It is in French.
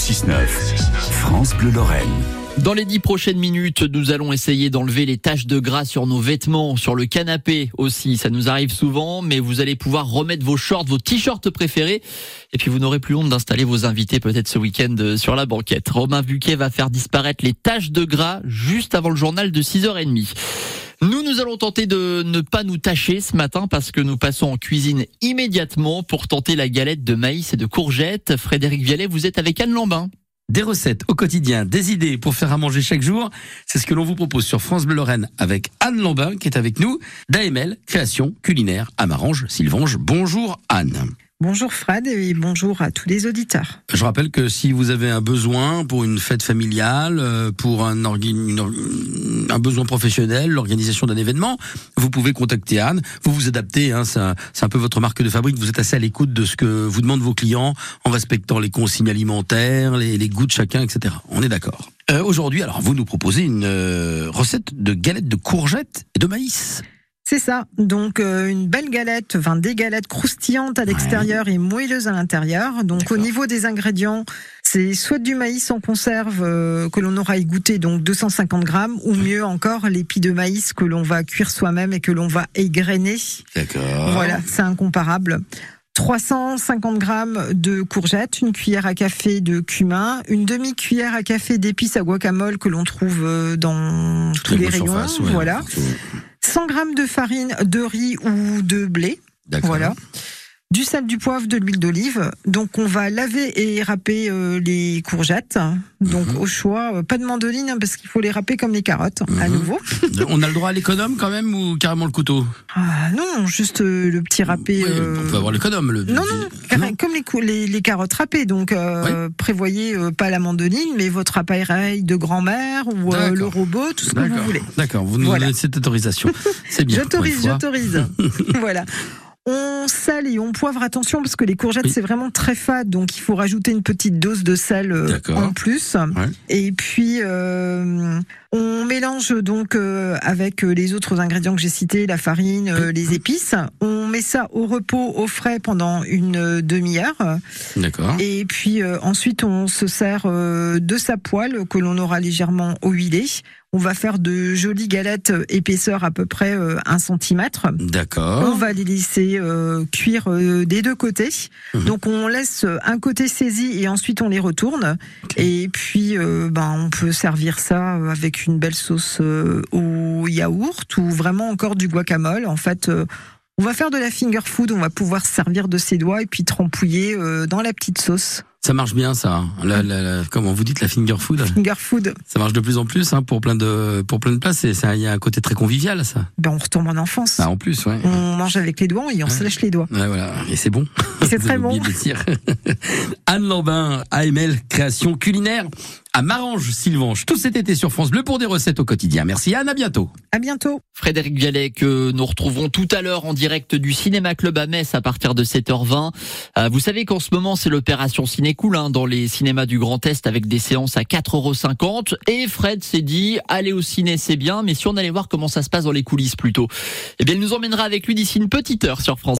6-9, France Bleu Lorraine. Dans les dix prochaines minutes, nous allons essayer d'enlever les taches de gras sur nos vêtements, sur le canapé aussi. Ça nous arrive souvent, mais vous allez pouvoir remettre vos shorts, vos t-shirts préférés. Et puis vous n'aurez plus honte d'installer vos invités peut-être ce week-end euh, sur la banquette. Romain Buquet va faire disparaître les taches de gras juste avant le journal de 6h30. Nous, allons tenter de ne pas nous tâcher ce matin parce que nous passons en cuisine immédiatement pour tenter la galette de maïs et de courgettes. Frédéric Vialet, vous êtes avec Anne Lambin. Des recettes au quotidien, des idées pour faire à manger chaque jour. C'est ce que l'on vous propose sur France Bleu Lorraine avec Anne Lambin qui est avec nous d'AML Création Culinaire à Marange, Sylvange. Bonjour Anne. Bonjour Fred et bonjour à tous les auditeurs. Je rappelle que si vous avez un besoin pour une fête familiale, euh, pour un, un besoin professionnel, l'organisation d'un événement, vous pouvez contacter Anne. Vous vous adaptez, hein, c'est un, un, peu votre marque de fabrique. Vous êtes assez à l'écoute de ce que vous demandent vos clients en respectant les consignes alimentaires, les, les goûts de chacun, etc. On est d'accord. Euh, Aujourd'hui, alors vous nous proposez une euh, recette de galettes de courgettes et de maïs. C'est ça. Donc euh, une belle galette, enfin des galettes croustillantes à l'extérieur ouais. et moelleuses à l'intérieur. Donc au niveau des ingrédients, c'est soit du maïs en conserve euh, que l'on aura égoutté, donc 250 grammes, ou mieux encore l'épi de maïs que l'on va cuire soi-même et que l'on va égrener. D'accord. Voilà, c'est incomparable. 350 grammes de courgettes, une cuillère à café de cumin, une demi-cuillère à café d'épices à guacamole que l'on trouve euh, dans tous les rayons. Surface, ouais, voilà. 100 grammes de farine de riz ou de blé. Voilà. Du sel, du poivre, de l'huile d'olive. Donc on va laver et râper euh, les courgettes. Donc Mhm. au choix, euh, pas de mandoline hein, parce qu'il faut les râper comme les carottes Mhm. à nouveau. On a le droit à l'économe quand même ou carrément le couteau? Ah, non, juste euh, le petit râpé. Oui, euh, On peut avoir l'économe. Le... Non, non, carré- comme les, les, les carottes râpées. Donc, euh, prévoyez euh, pas la mandoline, mais votre appareil de grand-mère ou euh, le robot, tout ce que vous voulez. D'accord, vous nous Voilà. donnez cette autorisation. C'est bien. J'autorise, j'autorise. voilà. On sale et on poivre, attention, parce que les courgettes, Oui. c'est vraiment très fade, donc il faut rajouter une petite dose de sel euh, en plus. Et puis, euh, on mélange donc euh, avec euh, les autres ingrédients que j'ai cités, la farine, euh, les épices. On met ça au repos, au frais pendant une demi-heure. D'accord. Et puis ensuite, on se sert de sa poêle que l'on aura légèrement huilée. On va faire de jolies galettes euh, épaisseur à peu près euh, un centimètre. On D'accord. va les laisser euh, cuire euh, des deux côtés. Mhm. Donc on laisse un côté saisi et ensuite on les retourne. Et puis euh, ben on peut servir ça avec une belle sauce au yaourt ou vraiment encore du guacamole. En fait, on va faire de la finger food. On va pouvoir se servir de ses doigts et puis trempouiller dans la petite sauce. Ça marche bien ça. La, la, la- comment vous dites la finger food Finger food. Ça marche de plus en plus hein, pour plein de pour plein de places. Et ça, il y a un côté très convivial ça. Ben on retombe en enfance. Ah, en plus, ouais. On mange avec les doigts et on se lèche les doigts. Ouais, voilà. Et c'est bon. C'est très bon. Anne Lambin, AML Création Culinaire à Marange, Sylvange, tout cet été sur France Bleu pour des recettes au quotidien. Merci Anne, à bientôt. À bientôt. Frédéric Vialet que nous retrouvons tout à l'heure en direct du Cinéma Club à Metz à partir de 7h20. Euh, vous savez qu'en ce moment c'est l'opération Cinécool hein, dans les cinémas du Grand Est avec des séances à 4,50€ et Fred s'est dit aller au ciné c'est bien mais si on allait voir comment ça se passe dans les coulisses plutôt, eh bien il nous emmènera avec lui d'ici une petite heure sur France